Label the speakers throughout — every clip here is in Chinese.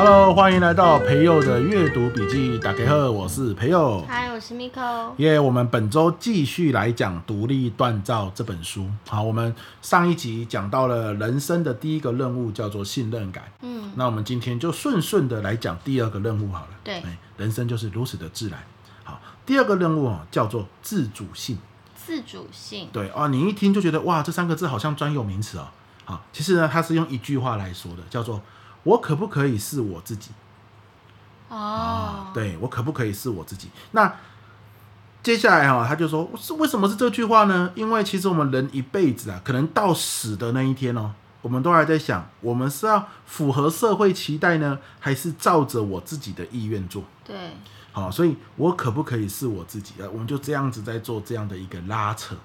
Speaker 1: Hello，欢迎来到培佑的阅读笔记。大家好，我是培佑。
Speaker 2: 嗨我是 Miko。
Speaker 1: 耶，我们本周继续来讲《独立锻造》这本书。好，我们上一集讲到了人生的第一个任务叫做信任感。嗯，那我们今天就顺顺的来讲第二个任务好了。
Speaker 2: 对，
Speaker 1: 人生就是如此的自然。好，第二个任务啊叫做自主性。
Speaker 2: 自主性。对
Speaker 1: 啊，你一听就觉得哇，这三个字好像专有名词哦。好，其实呢，它是用一句话来说的，叫做。我可不可以是我自己？
Speaker 2: 哦、
Speaker 1: oh. 对，我可不可以是我自己？那接下来哈，他就说是为什么是这句话呢？因为其实我们人一辈子啊，可能到死的那一天哦，我们都还在想，我们是要符合社会期待呢，还是照着我自己的意愿做？
Speaker 2: 对，
Speaker 1: 好，所以我可不可以是我自己啊？我们就这样子在做这样的一个拉扯。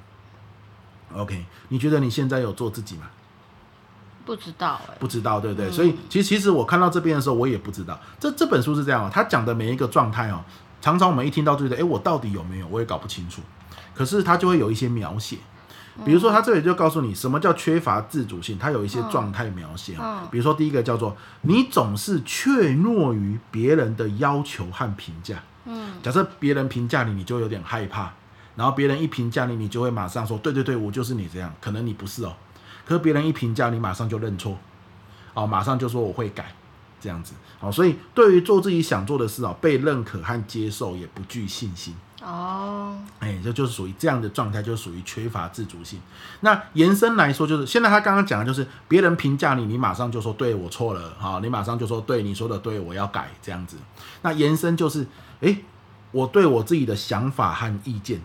Speaker 1: OK，你觉得你现在有做自己吗？
Speaker 2: 不知道
Speaker 1: 不知道对不对？嗯、所以其实其实我看到这边的时候，我也不知道。这这本书是这样哦，他讲的每一个状态哦，常常我们一听到就觉得，哎，我到底有没有？我也搞不清楚。可是他就会有一些描写，比如说他这里就告诉你什么叫缺乏自主性，他有一些状态描写哦。比如说第一个叫做你总是怯懦于别人的要求和评价。嗯，假设别人评价你，你就有点害怕，然后别人一评价你，你就会马上说，对对对，我就是你这样。可能你不是哦。可别人一评价你，马上就认错，哦，马上就说我会改，这样子，哦，所以对于做自己想做的事哦，被认可和接受也不具信心，
Speaker 2: 哦，
Speaker 1: 哎，这就是属于这样的状态，就属于缺乏自主性。那延伸来说，就是现在他刚刚讲的就是别人评价你，你马上就说对我错了，哈，你马上就说对你说的对，我要改，这样子。那延伸就是，哎，我对我自己的想法和意见，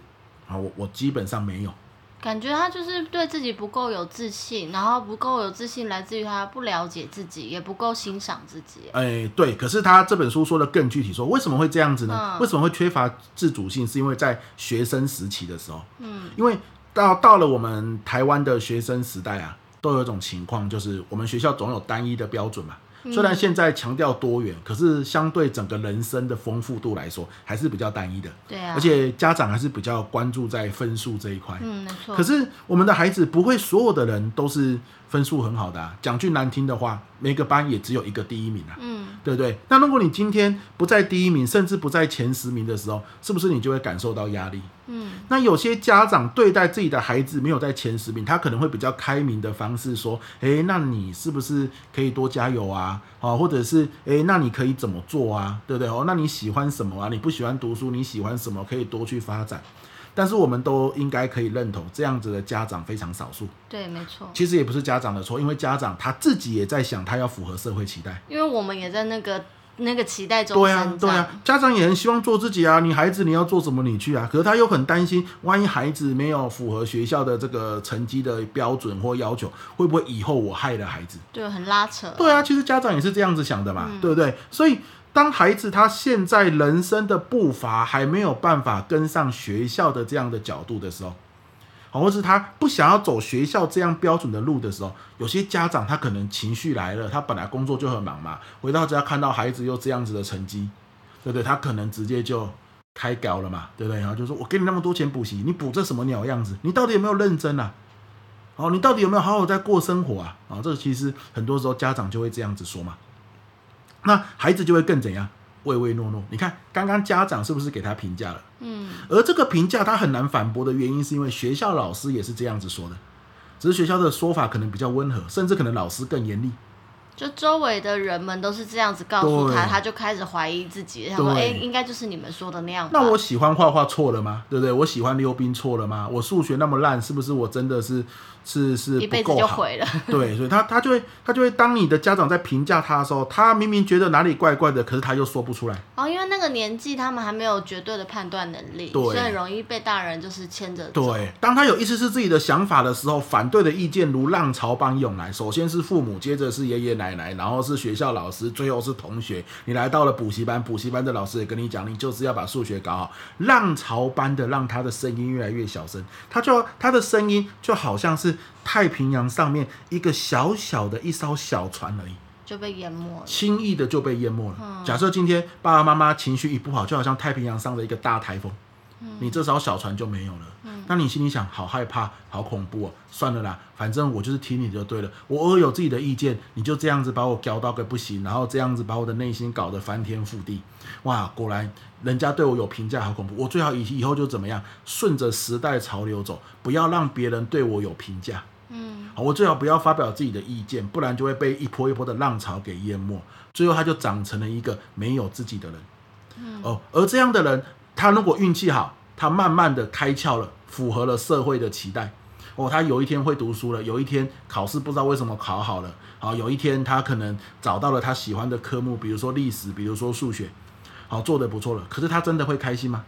Speaker 1: 啊，我我基本上没有。
Speaker 2: 感觉他就是对自己不够有自信，然后不够有自信来自于他不了解自己，也不够欣赏自己。
Speaker 1: 哎，对。可是他这本书说的更具体，说为什么会这样子呢？嗯、为什么会缺乏自主性？是因为在学生时期的时候，嗯，因为到到了我们台湾的学生时代啊，都有一种情况，就是我们学校总有单一的标准嘛。虽然现在强调多元，可是相对整个人生的丰富度来说，还是比较单一的。
Speaker 2: 对啊。
Speaker 1: 而且家长还是比较关注在分数这一块。
Speaker 2: 嗯，没错。
Speaker 1: 可是我们的孩子不会所有的人都是分数很好的啊。讲句难听的话，每个班也只有一个第一名啊。嗯。对不对？那如果你今天不在第一名，甚至不在前十名的时候，是不是你就会感受到压力？嗯。那有些家长对待自己的孩子没有在前十名，他可能会比较开明的方式说：“诶，那你是不是可以多加油啊？啊，或者是诶，那你可以怎么做啊？对不对？哦，那你喜欢什么啊？你不喜欢读书，你喜欢什么？可以多去发展。”但是我们都应该可以认同，这样子的家长非常少数。
Speaker 2: 对，没错。
Speaker 1: 其实也不是家长的错，因为家长他自己也在想，他要符合社会期待。
Speaker 2: 因为我们也在那个那个期待中
Speaker 1: 对啊，对啊，家长也很希望做自己啊。你孩子你要做什么，你去啊。可是他又很担心，万一孩子没有符合学校的这个成绩的标准或要求，会不会以后我害了孩子？
Speaker 2: 对，很拉扯。
Speaker 1: 对啊，其实家长也是这样子想的嘛，嗯、对不对？所以。当孩子他现在人生的步伐还没有办法跟上学校的这样的角度的时候，或是他不想要走学校这样标准的路的时候，有些家长他可能情绪来了，他本来工作就很忙嘛，回到家看到孩子又这样子的成绩，对不对？他可能直接就开搞了嘛，对不对？然后就说：“我给你那么多钱补习，你补这什么鸟样子？你到底有没有认真啊？哦，你到底有没有好好在过生活啊？啊，这个其实很多时候家长就会这样子说嘛。”那孩子就会更怎样？唯唯诺诺。你看，刚刚家长是不是给他评价了？嗯。而这个评价他很难反驳的原因，是因为学校老师也是这样子说的，只是学校的说法可能比较温和，甚至可能老师更严厉。
Speaker 2: 就周围的人们都是这样子告诉他，他就开始怀疑自己，他说：“哎，应该就是你们说的那样。”
Speaker 1: 那我喜欢画画错了吗？对不对？我喜欢溜冰错了吗？我数学那么烂，是不是我真的是？是是不够好，对，所以他他就会他就会当你的家长在评价他的时候，他明明觉得哪里怪怪的，可是他又说不出来。
Speaker 2: 哦，因为那个年纪他们还没有绝对的判断能力，对，所以很容易被大人就是牵着走。
Speaker 1: 对，当他有意识是自己的想法的时候，反对的意见如浪潮般涌来。首先是父母，接着是爷爷奶奶，然后是学校老师，最后是同学。你来到了补习班，补习班的老师也跟你讲，你就是要把数学搞好。浪潮般的让他的声音越来越小声，他就他的声音就好像是。太平洋上面一个小小的一艘小船而已，
Speaker 2: 就被淹没了，
Speaker 1: 轻易的就被淹没了。嗯、假设今天爸爸妈妈情绪一不好，就好像太平洋上的一个大台风，你这艘小船就没有了。那你心里想，好害怕，好恐怖哦，算了啦，反正我就是听你就对了。我偶尔有自己的意见，你就这样子把我搞到个不行，然后这样子把我的内心搞得翻天覆地。哇，果然人家对我有评价，好恐怖。我最好以以后就怎么样，顺着时代潮流走，不要让别人对我有评价。嗯，好，我最好不要发表自己的意见，不然就会被一波一波的浪潮给淹没。最后他就长成了一个没有自己的人。嗯，哦，而这样的人，他如果运气好，他慢慢的开窍了。符合了社会的期待哦，他有一天会读书了，有一天考试不知道为什么考好了，好，有一天他可能找到了他喜欢的科目，比如说历史，比如说数学，好，做的不错了。可是他真的会开心吗？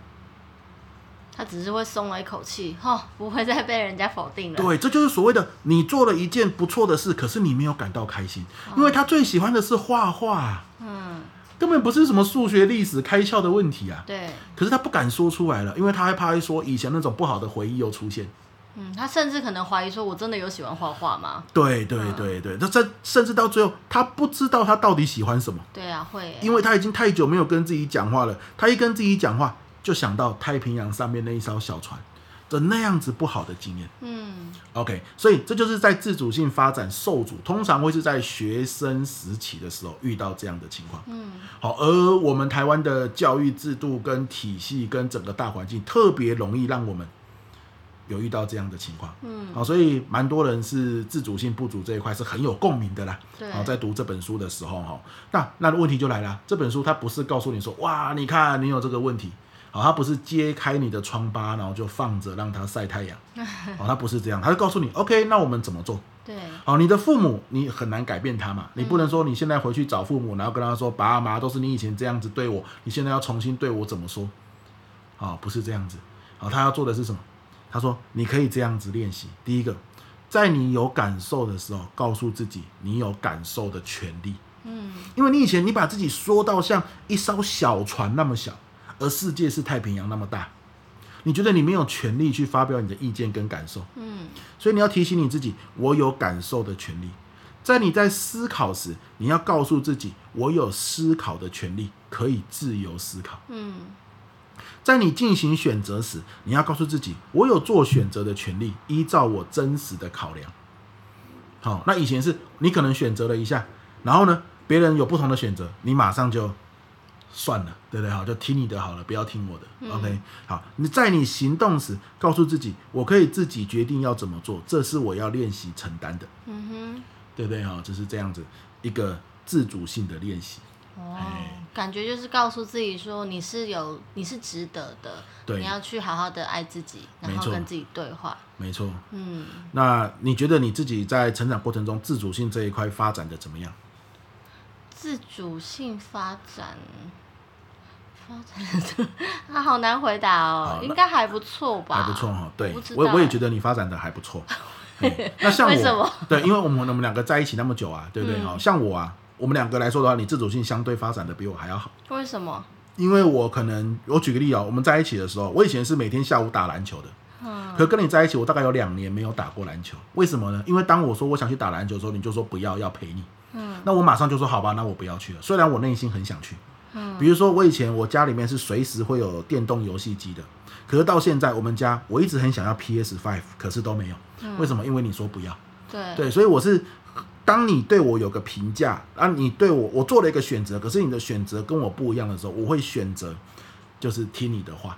Speaker 2: 他只是会松了一口气，哦，不会再被人家否定了。
Speaker 1: 对，这就是所谓的你做了一件不错的事，可是你没有感到开心，因为他最喜欢的是画画。嗯。根本不是什么数学、历史开窍的问题啊！
Speaker 2: 对，
Speaker 1: 可是他不敢说出来了，因为他害怕说以前那种不好的回忆又出现。
Speaker 2: 嗯，他甚至可能怀疑说：“我真的有喜欢画画吗？”
Speaker 1: 对对对对，那这、嗯、甚至到最后，他不知道他到底喜欢什么。
Speaker 2: 对啊，会，
Speaker 1: 因为他已经太久没有跟自己讲话了。他一跟自己讲话，就想到太平洋上面那一艘小船。的那样子不好的经验，嗯，OK，所以这就是在自主性发展受阻，通常会是在学生时期的时候遇到这样的情况，嗯，好，而我们台湾的教育制度跟体系跟整个大环境特别容易让我们有遇到这样的情况，嗯，好，所以蛮多人是自主性不足这一块是很有共鸣的啦，对，好，在读这本书的时候哈，那那问题就来了，这本书它不是告诉你说，哇，你看你有这个问题。好，他不是揭开你的疮疤，然后就放着让它晒太阳。好，他不是这样，他就告诉你，OK，那我们怎么做？
Speaker 2: 对。
Speaker 1: 好，你的父母你很难改变他嘛，你不能说你现在回去找父母，然后跟他说，爸妈都是你以前这样子对我，你现在要重新对我怎么说？好，不是这样子。好，他要做的是什么？他说，你可以这样子练习。第一个，在你有感受的时候，告诉自己你有感受的权利。嗯。因为你以前你把自己缩到像一艘小船那么小。而世界是太平洋那么大，你觉得你没有权利去发表你的意见跟感受？嗯，所以你要提醒你自己，我有感受的权利。在你在思考时，你要告诉自己，我有思考的权利，可以自由思考。嗯，在你进行选择时，你要告诉自己，我有做选择的权利，依照我真实的考量。好，那以前是你可能选择了一下，然后呢，别人有不同的选择，你马上就。算了，对不对？好，就听你的好了，不要听我的。嗯、OK，好，你在你行动时，告诉自己，我可以自己决定要怎么做，这是我要练习承担的。嗯哼，对不对？好，就是这样子一个自主性的练习。
Speaker 2: 哦，感觉就是告诉自己说，你是有，你是值得的。对，你要去好好的爱自己，然后跟自己对话。
Speaker 1: 没错。嗯，那你觉得你自己在成长过程中，自主性这一块发展的怎么样？
Speaker 2: 自主性发展，发展，他好难回答哦，应该还不错吧？
Speaker 1: 还不错哈，对，我我也觉得你发展的还不错。那像我，
Speaker 2: 为什么？
Speaker 1: 对，因为我们我们两个在一起那么久啊，对不对？哈、嗯，像我啊，我们两个来说的话，你自主性相对发展的比我还要好。
Speaker 2: 为什么？
Speaker 1: 因为我可能，我举个例啊，我们在一起的时候，我以前是每天下午打篮球的，嗯，可跟你在一起，我大概有两年没有打过篮球。为什么呢？因为当我说我想去打篮球的时候，你就说不要，要陪你。嗯，那我马上就说好吧，那我不要去了。虽然我内心很想去，嗯，比如说我以前我家里面是随时会有电动游戏机的，可是到现在我们家我一直很想要 PS Five，可是都没有。嗯，为什么？因为你说不要。对对，所以我是当你对我有个评价啊，你对我我做了一个选择，可是你的选择跟我不一样的时候，我会选择就是听你的话。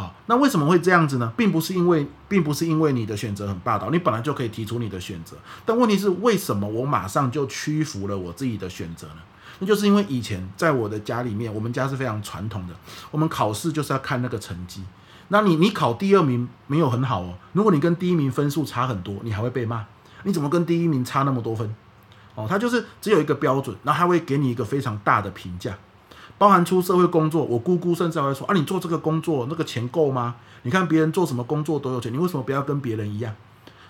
Speaker 1: 好，那为什么会这样子呢？并不是因为，并不是因为你的选择很霸道，你本来就可以提出你的选择。但问题是，为什么我马上就屈服了我自己的选择呢？那就是因为以前在我的家里面，我们家是非常传统的，我们考试就是要看那个成绩。那你你考第二名没有很好哦，如果你跟第一名分数差很多，你还会被骂。你怎么跟第一名差那么多分？哦，他就是只有一个标准，那他会给你一个非常大的评价。包含出社会工作，我姑姑甚至还会说啊，你做这个工作那个钱够吗？你看别人做什么工作都有钱，你为什么不要跟别人一样？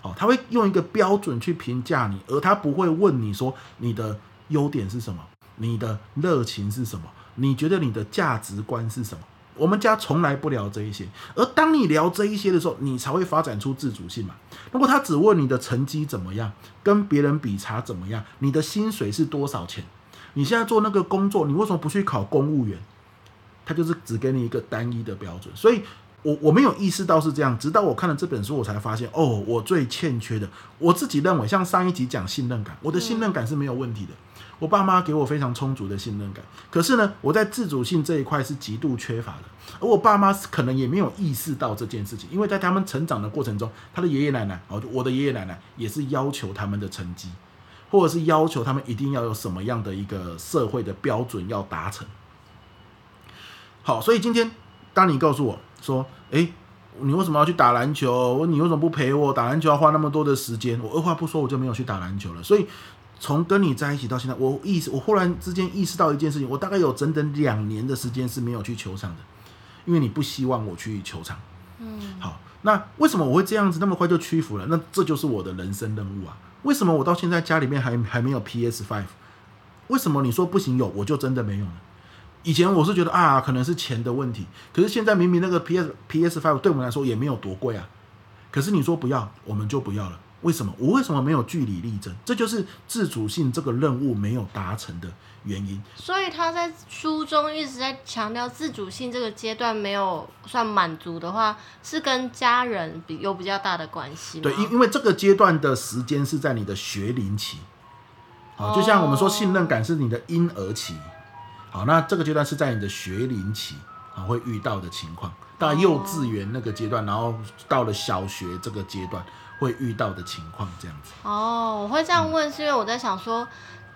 Speaker 1: 哦，他会用一个标准去评价你，而他不会问你说你的优点是什么，你的热情是什么，你觉得你的价值观是什么？我们家从来不聊这一些，而当你聊这一些的时候，你才会发展出自主性嘛。如果他只问你的成绩怎么样，跟别人比差怎么样，你的薪水是多少钱？你现在做那个工作，你为什么不去考公务员？他就是只给你一个单一的标准。所以我我没有意识到是这样，直到我看了这本书，我才发现哦，我最欠缺的，我自己认为，像上一集讲信任感，我的信任感是没有问题的，我爸妈给我非常充足的信任感，可是呢，我在自主性这一块是极度缺乏的，而我爸妈可能也没有意识到这件事情，因为在他们成长的过程中，他的爷爷奶奶哦，我的爷爷奶奶也是要求他们的成绩，或者是要求他们一定要有什么样的一个社会的标准要达成。好，所以今天当你告诉我。说，哎，你为什么要去打篮球？你为什么不陪我打篮球？要花那么多的时间？我二话不说，我就没有去打篮球了。所以，从跟你在一起到现在，我意识，我忽然之间意识到一件事情，我大概有整整两年的时间是没有去球场的，因为你不希望我去球场。嗯，好，那为什么我会这样子那么快就屈服了？那这就是我的人生任务啊！为什么我到现在家里面还还没有 PS Five？为什么你说不行有，我就真的没有呢？以前我是觉得啊，可能是钱的问题。可是现在明明那个 PS PS Five 对我们来说也没有多贵啊。可是你说不要，我们就不要了。为什么？我为什么没有据理力争？这就是自主性这个任务没有达成的原因。
Speaker 2: 所以他在书中一直在强调自主性这个阶段没有算满足的话，是跟家人比有比较大的关系。
Speaker 1: 对，因因为这个阶段的时间是在你的学龄期。好，就像我们说信任感是你的婴儿期。好，那这个阶段是在你的学龄期啊会遇到的情况，到幼稚园那个阶段，然后到了小学这个阶段会遇到的情况，这样子。
Speaker 2: 哦，我会这样问，是因为我在想说。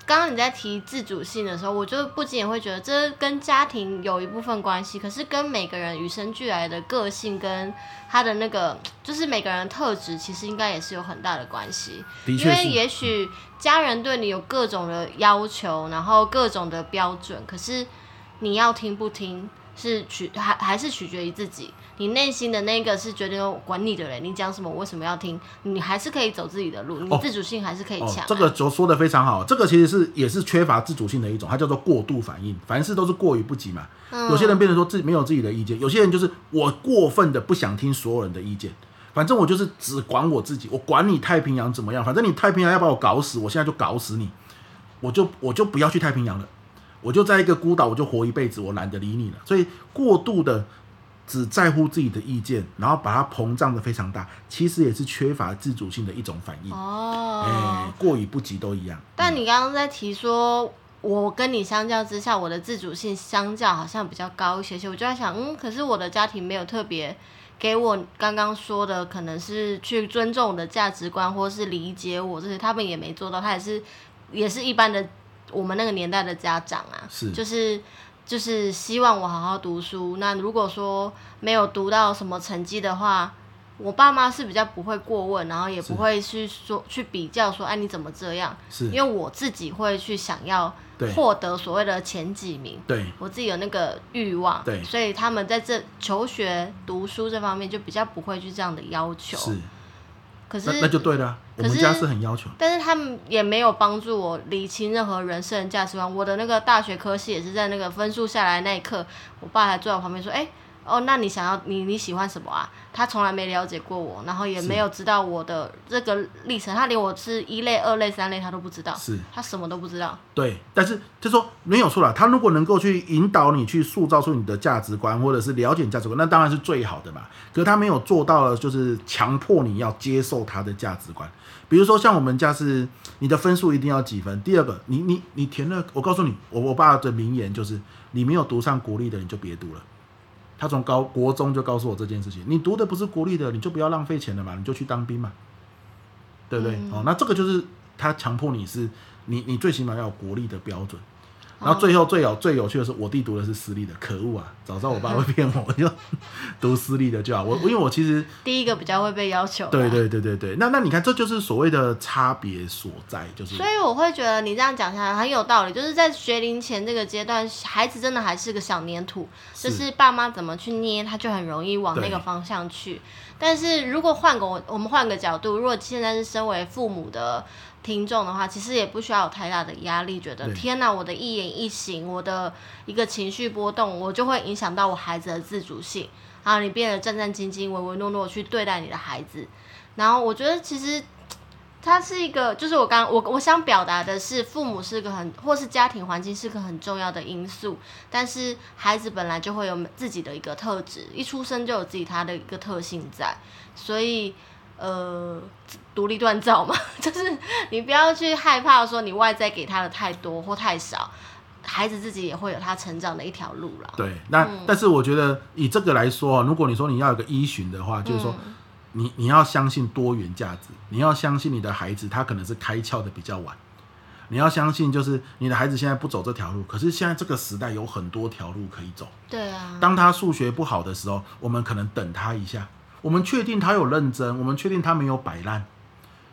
Speaker 2: 刚刚你在提自主性的时候，我就不仅也会觉得这跟家庭有一部分关系，可是跟每个人与生俱来的个性跟他的那个，就是每个人的特质，其实应该也是有很大的关系。因为也许家人对你有各种的要求，然后各种的标准，可是你要听不听，是取还还是取决于自己。你内心的那个是觉得管你的人，你讲什么，我为什么要听？你还是可以走自己的路，你自主性还是可以强、啊哦哦。这个就说的非常好，这个其实是也是缺乏自主性的一种，它叫做过度反应，凡事都是过于不及嘛。嗯、有些人变成说自己没有自己的意见，有些人就是我过分的不想听所有人的意见，反正我就是只管我自己，我管你太平洋怎么样，反正你太平洋要把我搞死，我现在就搞死你，我就我就不要去太平洋了，我就在一个孤岛，我就活一辈子，我懒得理你了。所以过度的。只在乎自己的意见，然后把它膨胀的非常大，其实也是缺乏自主性的一种反应。哦，哎，过与不及都一样。但你刚刚在提说，我跟你相较之下，我的自主性相较好像比较高一些些。我就在想，嗯，可是我的家庭没有特别给我刚刚说的，可能是去尊重我的价值观，或是理解我这些，他们也没做到。他也是，也是一般的我们那个年代的家长啊，是，就是。就是希望我好好读书。那如果说没有读到什么成绩的话，我爸妈是比较不会过问，然后也不会去说去比较说，哎，你怎么这样？是，因为我自己会去想要获得所谓的前几名，对，我自己有那个欲望，对，所以他们在这求学读书这方面就比较不会去这样的要求。是。可是
Speaker 1: 那，那就对了，我们家是很要求，
Speaker 2: 但是他们也没有帮助我理清任何人生价值观。我的那个大学科系也是在那个分数下来那一刻，我爸还坐在我旁边说：“哎、欸。”哦，那你想要你你喜欢什么啊？他从来没了解过我，然后也没有知道我的这个历程，他连我是一类、二类、三类他都不知道，是，他什么都不知道。
Speaker 1: 对，但是就说没有错啦，他如果能够去引导你去塑造出你的价值观，或者是了解你价值观，那当然是最好的嘛。可是他没有做到了，就是强迫你要接受他的价值观。比如说像我们家是，你的分数一定要几分？第二个，你你你填了，我告诉你，我我爸的名言就是，你没有读上国立的，你就别读了。他从高国中就告诉我这件事情，你读的不是国立的，你就不要浪费钱了嘛，你就去当兵嘛，对不对？嗯、哦，那这个就是他强迫你是，你你最起码要有国立的标准。然后最后最有最有趣的是，我弟读的是私立的，可恶啊！早知道我爸会骗我，我就读私立的就好。我因为我其实
Speaker 2: 第一个比较会被要求。
Speaker 1: 对对对对对，那那你看，这就是所谓的差别所在，就是。
Speaker 2: 所以我会觉得你这样讲下来很有道理，就是在学龄前这个阶段，孩子真的还是个小粘土，就是爸妈怎么去捏，他就很容易往那个方向去。但是如果换个我我们换个角度，如果现在是身为父母的。听众的话，其实也不需要有太大的压力，觉得天哪，我的一言一行，我的一个情绪波动，我就会影响到我孩子的自主性。然后你变得战战兢兢、唯唯诺诺去对待你的孩子，然后我觉得其实它是一个，就是我刚我我想表达的是，父母是个很，或是家庭环境是个很重要的因素，但是孩子本来就会有自己的一个特质，一出生就有自己他的一个特性在，所以呃，独立锻造嘛，就是你不要去害怕说你外在给他的太多或太少，孩子自己也会有他成长的一条路了。
Speaker 1: 对，那、嗯、但是我觉得以这个来说，如果你说你要有个依循的话，就是说。嗯你你要相信多元价值，你要相信你的孩子他可能是开窍的比较晚，你要相信就是你的孩子现在不走这条路，可是现在这个时代有很多条路可以走。
Speaker 2: 对啊。
Speaker 1: 当他数学不好的时候，我们可能等他一下，我们确定他有认真，我们确定他没有摆烂。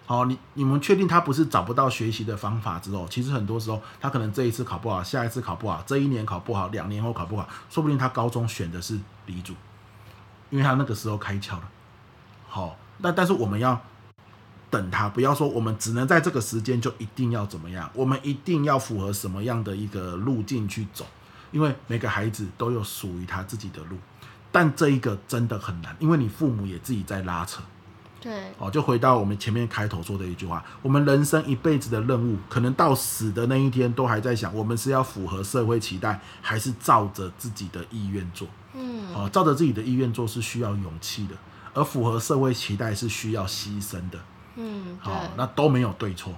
Speaker 1: 好，你你们确定他不是找不到学习的方法之后，其实很多时候他可能这一次考不好，下一次考不好，这一年考不好，两年后考不好，说不定他高中选的是理组，因为他那个时候开窍了。好，那但是我们要等他，不要说我们只能在这个时间就一定要怎么样，我们一定要符合什么样的一个路径去走，因为每个孩子都有属于他自己的路，但这一个真的很难，因为你父母也自己在拉扯。
Speaker 2: 对，
Speaker 1: 哦，就回到我们前面开头说的一句话，我们人生一辈子的任务，可能到死的那一天都还在想，我们是要符合社会期待，还是照着自己的意愿做？嗯，哦，照着自己的意愿做是需要勇气的。而符合社会期待是需要牺牲的，
Speaker 2: 嗯，好、
Speaker 1: 哦，那都没有对错，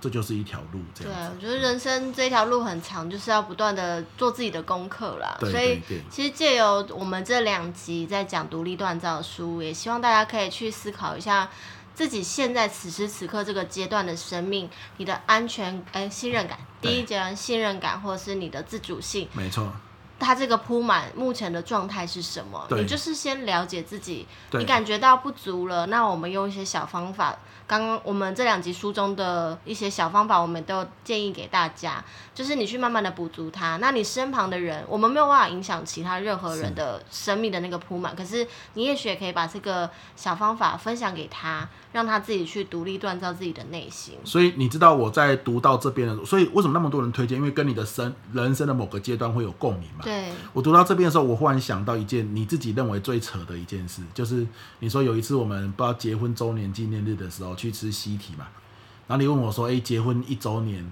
Speaker 1: 这就是一条路，这样。
Speaker 2: 对，我觉得人生这条路很长，就是要不断的做自己的功课啦。
Speaker 1: 对对对。
Speaker 2: 所以其实借由我们这两集在讲独立锻造的书，也希望大家可以去思考一下自己现在此时此刻这个阶段的生命，你的安全哎信任感，第一阶段信任感，或者是你的自主性，
Speaker 1: 没错。
Speaker 2: 他这个铺满目前的状态是什
Speaker 1: 么？
Speaker 2: 你就是先了解自己，你感觉到不足了，那我们用一些小方法。刚刚我们这两集书中的一些小方法，我们都建议给大家，就是你去慢慢的补足它。那你身旁的人，我们没有办法影响其他任何人的生命的那个铺满，可是你也许也可以把这个小方法分享给他，让他自己去独立锻造自己的内心。
Speaker 1: 所以你知道我在读到这边的时候，所以为什么那么多人推荐？因为跟你的生人生的某个阶段会有共鸣嘛。
Speaker 2: 对。我
Speaker 1: 读到这边的时候，我忽然想到一件你自己认为最扯的一件事，就是你说有一次我们不知道结婚周年纪念日的时候。去吃西提嘛，然后你问我说：“诶，结婚一周年，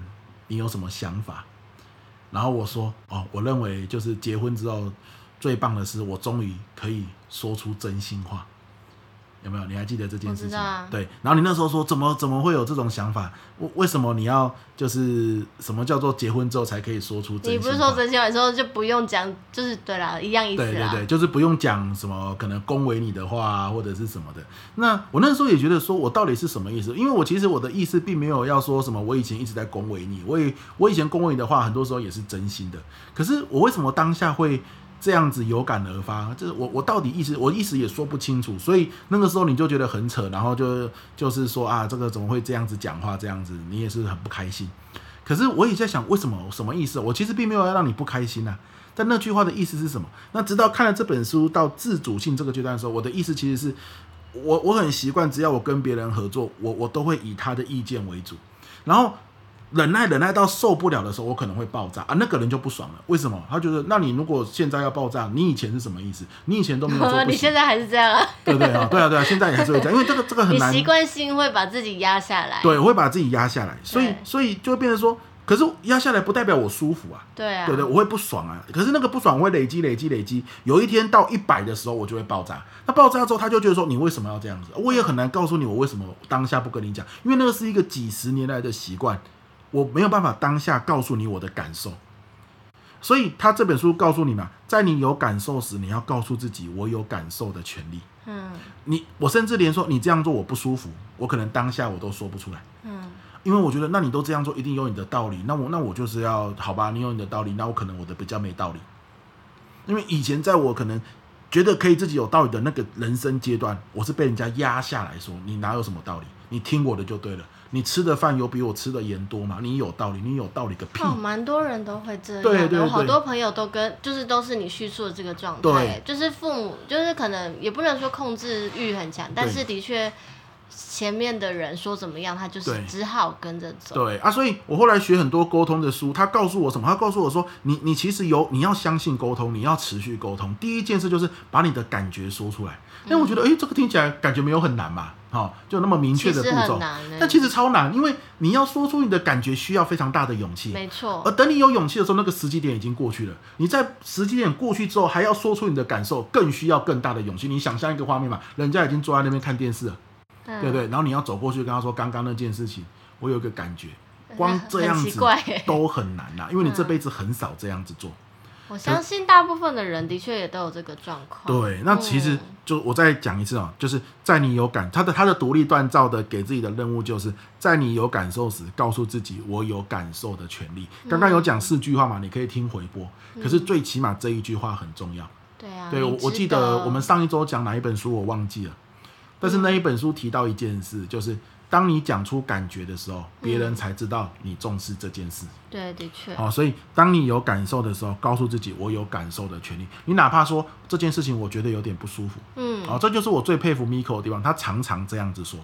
Speaker 1: 你有什么想法？”然后我说：“哦，我认为就是结婚之后最棒的是，我终于可以说出真心话。”有没有？你还记得这件事情？
Speaker 2: 啊、
Speaker 1: 对。然后你那时候说，怎么怎么会有这种想法？为为什么你要就是什么叫做结婚之后才可以说出真心？
Speaker 2: 你不是说真心话，时候就不用讲，就是对啦，一样意思啊。
Speaker 1: 对对对，就是不用讲什么可能恭维你的话或者是什么的。那我那时候也觉得说，我到底是什么意思？因为我其实我的意思并没有要说什么，我以前一直在恭维你，我以我以前恭维你的话，很多时候也是真心的。可是我为什么当下会？这样子有感而发，就是我我到底意思我意思也说不清楚，所以那个时候你就觉得很扯，然后就就是说啊，这个怎么会这样子讲话？这样子你也是很不开心。可是我也在想，为什么什么意思？我其实并没有要让你不开心啊。但那句话的意思是什么？那直到看了这本书到自主性这个阶段的时候，我的意思其实是我我很习惯，只要我跟别人合作，我我都会以他的意见为主，然后。忍耐忍耐到受不了的时候，我可能会爆炸啊！那个人就不爽了。为什么？他觉得，那你如果现在要爆炸，你以前是什么意思？你以前都没有说不行。
Speaker 2: 你现在还是这样啊？
Speaker 1: 对对啊，对啊对啊，现在也还是会这样，因为这个这个很难。
Speaker 2: 你习惯性会把自己压下来。
Speaker 1: 对，我会把自己压下来，所以所以就会变成说，可是压下来不代表我舒服啊。
Speaker 2: 对啊。
Speaker 1: 对对，我会不爽啊。可是那个不爽会累积累积累积，有一天到一百的时候，我就会爆炸。那爆炸之后，他就觉得说，你为什么要这样子？我也很难告诉你，我为什么当下不跟你讲，因为那个是一个几十年来的习惯。我没有办法当下告诉你我的感受，所以他这本书告诉你嘛，在你有感受时，你要告诉自己我有感受的权利。嗯，你我甚至连说你这样做我不舒服，我可能当下我都说不出来。嗯，因为我觉得那你都这样做，一定有你的道理。那我那我就是要好吧，你有你的道理，那我可能我的比较没道理。因为以前在我可能觉得可以自己有道理的那个人生阶段，我是被人家压下来说，你哪有什么道理，你听我的就对了。你吃的饭有比我吃的盐多吗？你有道理，你有道理个屁！
Speaker 2: 哦，蛮多人都会这样。
Speaker 1: 对对对，
Speaker 2: 好多朋友都跟，就是都是你叙述的这个状态。
Speaker 1: 对，
Speaker 2: 就是父母，就是可能也不能说控制欲很强，但是的确前面的人说怎么样，他就是只好跟着走。
Speaker 1: 对，啊，所以我后来学很多沟通的书，他告诉我什么？他告诉我说，你你其实有，你要相信沟通，你要持续沟通。第一件事就是把你的感觉说出来。因为我觉得，哎、欸，这个听起来感觉没有很难嘛。好，就那么明确的步骤。但其实超难，因为你要说出你的感觉，需要非常大的勇气。
Speaker 2: 没错。
Speaker 1: 而等你有勇气的时候，那个时机点已经过去了。你在时机点过去之后，还要说出你的感受，更需要更大的勇气。你想象一个画面嘛，人家已经坐在那边看电视了，嗯、对不对？然后你要走过去跟他说，刚刚那件事情，我有一个感觉，光这样子都很难呐、啊，因为你这辈子很少这样子做。
Speaker 2: 我相信大部分的人的确也都有这个状况。
Speaker 1: 对，那其实就我再讲一次哦，就是在你有感他的他的独立锻造的给自己的任务，就是在你有感受时，告诉自己我有感受的权利。刚刚有讲四句话嘛，你可以听回播。可是最起码这一句话很重要。
Speaker 2: 对啊。
Speaker 1: 对，我我记得我们上一周讲哪一本书我忘记了，但是那一本书提到一件事，就是。当你讲出感觉的时候，别人才知道你重视这件事。
Speaker 2: 嗯、对，的确。
Speaker 1: 好、哦，所以当你有感受的时候，告诉自己我有感受的权利。你哪怕说这件事情我觉得有点不舒服，嗯，好、哦，这就是我最佩服 Miko 的地方，他常常这样子说。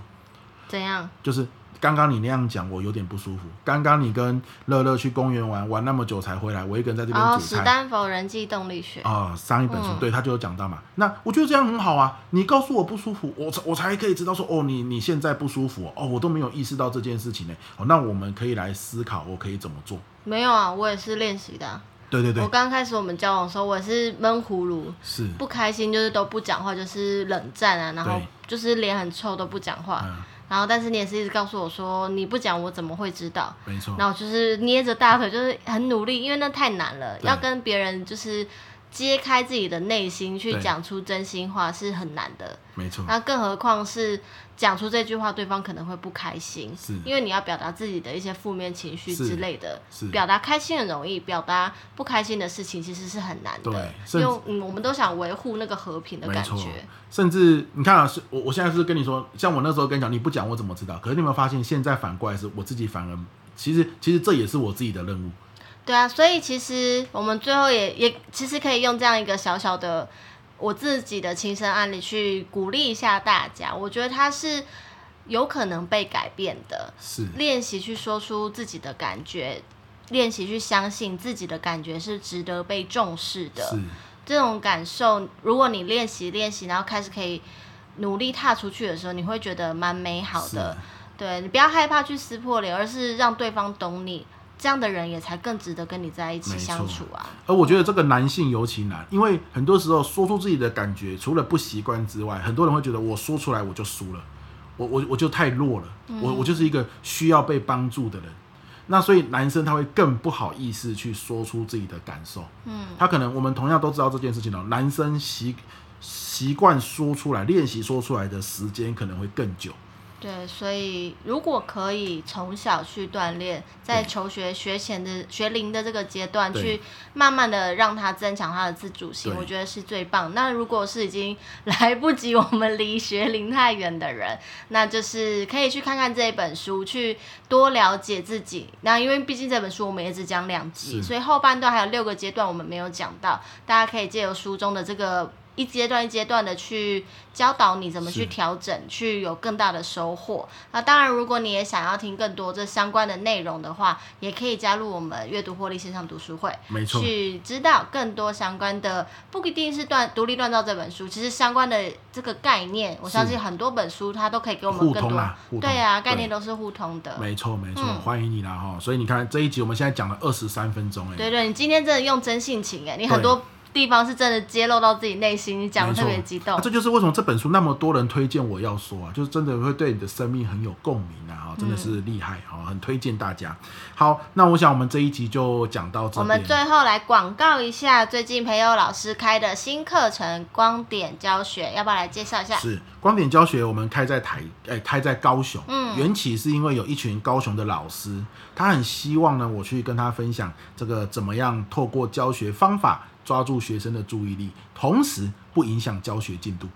Speaker 2: 怎样？
Speaker 1: 就是。刚刚你那样讲，我有点不舒服。刚刚你跟乐乐去公园玩，玩那么久才回来，我一个人在这边煮菜。哦，
Speaker 2: 史丹佛人际动力学。
Speaker 1: 哦，上一本书，嗯、对他就有讲到嘛。那我觉得这样很好啊。你告诉我不舒服，我我才可以知道说，哦，你你现在不舒服，哦，我都没有意识到这件事情呢。哦，那我们可以来思考，我可以怎么做？
Speaker 2: 没有啊，我也是练习的、啊。
Speaker 1: 对对对。
Speaker 2: 我刚开始我们交往的时候，我也是闷葫芦，是不开心，就是都不讲话，就是冷战啊，然后就是脸很臭都不讲话。嗯然后，但是你也是一直告诉我说，你不讲我怎么会知道？
Speaker 1: 没错。
Speaker 2: 然后就是捏着大腿，就是很努力，因为那太难了，要跟别人就是揭开自己的内心，去讲出真心话是很难的。
Speaker 1: 没错。
Speaker 2: 那更何况是。讲出这句话，对方可能会不开心，是因为你要表达自己的一些负面情绪之类的。是，表达开心很容易，表达不开心的事情其实是很难的。对，因为嗯，我们都想维护那个和平的感觉。
Speaker 1: 甚至你看啊，是我我现在是跟你说，像我那时候跟你讲，你不讲我怎么知道？可是你有没有发现，现在反过来是我自己反而，其实其实这也是我自己的任务。
Speaker 2: 对啊，所以其实我们最后也也其实可以用这样一个小小的。我自己的亲身案例去鼓励一下大家，我觉得他是有可能被改变的。是练习去说出自己的感觉，练习去相信自己的感觉是值得被重视的。是这种感受，如果你练习练习，然后开始可以努力踏出去的时候，你会觉得蛮美好的。对，你不要害怕去撕破脸，而是让对方懂你。这样的人也才更值得跟你在一起相处啊！
Speaker 1: 而我觉得这个男性尤其难，因为很多时候说出自己的感觉，除了不习惯之外，很多人会觉得我说出来我就输了，我我我就太弱了，嗯、我我就是一个需要被帮助的人。那所以男生他会更不好意思去说出自己的感受。嗯，他可能我们同样都知道这件事情哦，男生习习惯说出来，练习说出来的时间可能会更久。
Speaker 2: 对，所以如果可以从小去锻炼，在求学学前的学龄的这个阶段，去慢慢的让他增强他的自主性，我觉得是最棒。那如果是已经 来不及，我们离学龄太远的人，那就是可以去看看这一本书，去多了解自己。那因为毕竟这本书我们也只讲两集，所以后半段还有六个阶段我们没有讲到，大家可以借由书中的这个。一阶段一阶段的去教导你怎么去调整，去有更大的收获。那当然，如果你也想要听更多这相关的内容的话，也可以加入我们阅读获利线上读书会，
Speaker 1: 没错，
Speaker 2: 去知道更多相关的，不一定是断独立锻造这本书，其实相关的这个概念，我相信很多本书它都可以给我们更多。啊、对啊，概念都是互通的。
Speaker 1: 没错没错，嗯、欢迎你啦哈！所以你看这一集我们现在讲了二十三分钟哎。
Speaker 2: 对对，你今天真的用真性情哎，你很多。地方是真的揭露到自己内心，你讲的特别激动。啊，这
Speaker 1: 就是为什么这本书那么多人推荐我要说啊，就是真的会对你的生命很有共鸣啊，真的是厉害啊，很推荐大家。好，那我想我们这一集就讲到这里。
Speaker 2: 我们最后来广告一下，最近培友老师开的新课程光点教学，要不要来介绍一下？
Speaker 1: 是光点教学，我们开在台，哎，开在高雄。嗯，缘起是因为有一群高雄的老师，他很希望呢，我去跟他分享这个怎么样透过教学方法。抓住学生的注意力，同时不影响教学进度，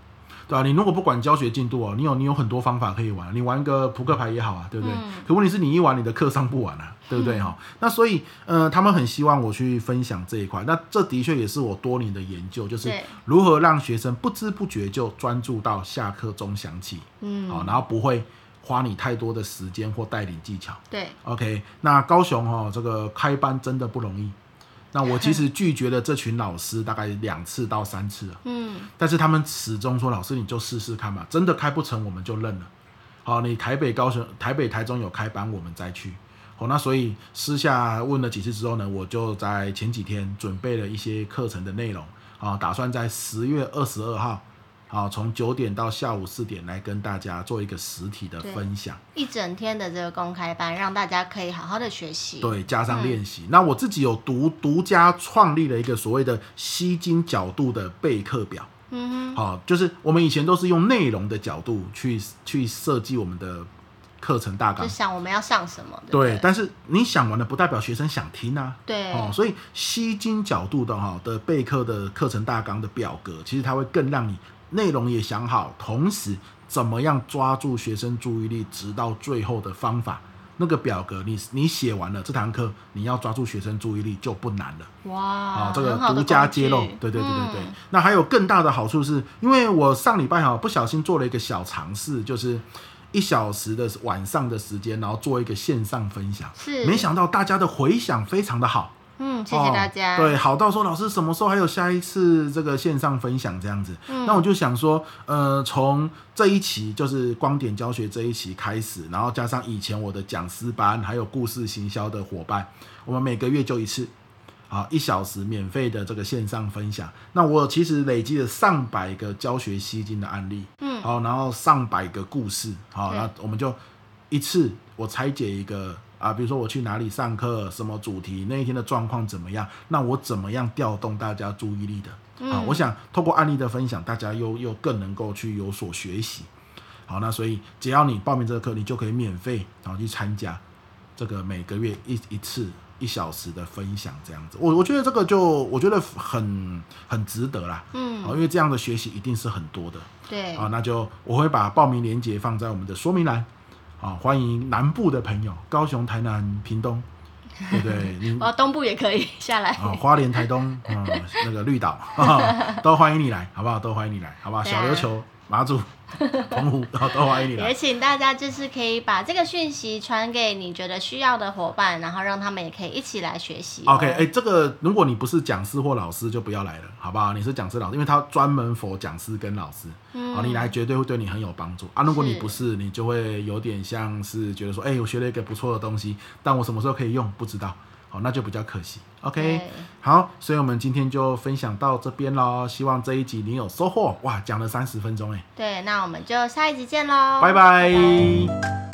Speaker 1: 对吧？你如果不管教学进度哦，你有你有很多方法可以玩，你玩个扑克牌也好啊，对不对？嗯、可问题是你一玩，你的课上不完啊，对不对哈？嗯、那所以，呃，他们很希望我去分享这一块。那这的确也是我多年的研究，就是如何让学生不知不觉就专注到下课钟响起，嗯，好，然后不会花你太多的时间或带领技巧。对，OK。那高雄哦，这个开班真的不容易。那我其实拒绝了这群老师大概两次到三次了，嗯，但是他们始终说，老师你就试试看吧，真的开不成我们就认了，好，你台北、高雄、台北、台中有开班，我们再去。好，那所以私下问了几次之后呢，我就在前几天准备了一些课程的内容，啊，打算在十月二十二号。好，从九点到下午四点来跟大家做一个实体的分享，
Speaker 2: 一整天的这个公开班，让大家可以好好的学习。
Speaker 1: 对，加上练习。嗯、那我自己有独独家创立了一个所谓的吸睛角度的备课表。嗯哼，好，就是我们以前都是用内容的角度去去设计我们的课程大纲，
Speaker 2: 就想我们要上什么。
Speaker 1: 对，对，但是你想完了，不代表学生想听啊。
Speaker 2: 对，
Speaker 1: 哦，所以吸睛角度的哈的备课的课程大纲的表格，其实它会更让你。内容也想好，同时怎么样抓住学生注意力，直到最后的方法，那个表格你你写完了，这堂课你要抓住学生注意力就不难了。
Speaker 2: 哇，啊，
Speaker 1: 这个独家揭露，对对对对对。嗯，那还有更大的好处是，因为我上礼拜哈不小心做了一个小尝试，就是一小时的晚上的时间，然后做一个线上分享，
Speaker 2: 是
Speaker 1: 没想到大家的回响非常的好。
Speaker 2: 嗯，谢谢大家。
Speaker 1: 哦、对，好到说老师什么时候还有下一次这个线上分享这样子？嗯、那我就想说，呃，从这一期就是光点教学这一期开始，然后加上以前我的讲师班，还有故事行销的伙伴，我们每个月就一次，啊，一小时免费的这个线上分享。那我其实累积了上百个教学吸金的案例，嗯，好，然后上百个故事，好，那我们就一次我拆解一个。啊，比如说我去哪里上课，什么主题，那一天的状况怎么样？那我怎么样调动大家注意力的？嗯、啊，我想透过案例的分享，大家又又更能够去有所学习。好，那所以只要你报名这个课，你就可以免费然后去参加这个每个月一一次一小时的分享，这样子。我我觉得这个就我觉得很很值得啦。嗯，啊，因为这样的学习一定是很多的。
Speaker 2: 对。
Speaker 1: 啊，那就我会把报名链接放在我们的说明栏。啊，欢迎南部的朋友，高雄、台南、屏东，对不对？你
Speaker 2: 哦，东部也可以 下来。
Speaker 1: 啊，花莲、台东，啊，那个绿岛，都欢迎你来，好不好？都欢迎你来，好不好？小琉球。马祖、澎湖，都欢迎你来。
Speaker 2: 也请大家就是可以把这个讯息传给你觉得需要的伙伴，然后让他们也可以一起来学习。
Speaker 1: OK，哎、欸，这个如果你不是讲师或老师，就不要来了，好不好？你是讲师老师，因为他专门 for 讲师跟老师，嗯，你来绝对会对你很有帮助啊。如果你不是，是你就会有点像是觉得说，哎、欸，我学了一个不错的东西，但我什么时候可以用，不知道。哦，那就比较可惜。OK，好，所以我们今天就分享到这边喽。希望这一集你有收获。哇，讲了三十分钟哎。
Speaker 2: 对，那我们就下一集见喽。
Speaker 1: 拜拜。拜拜。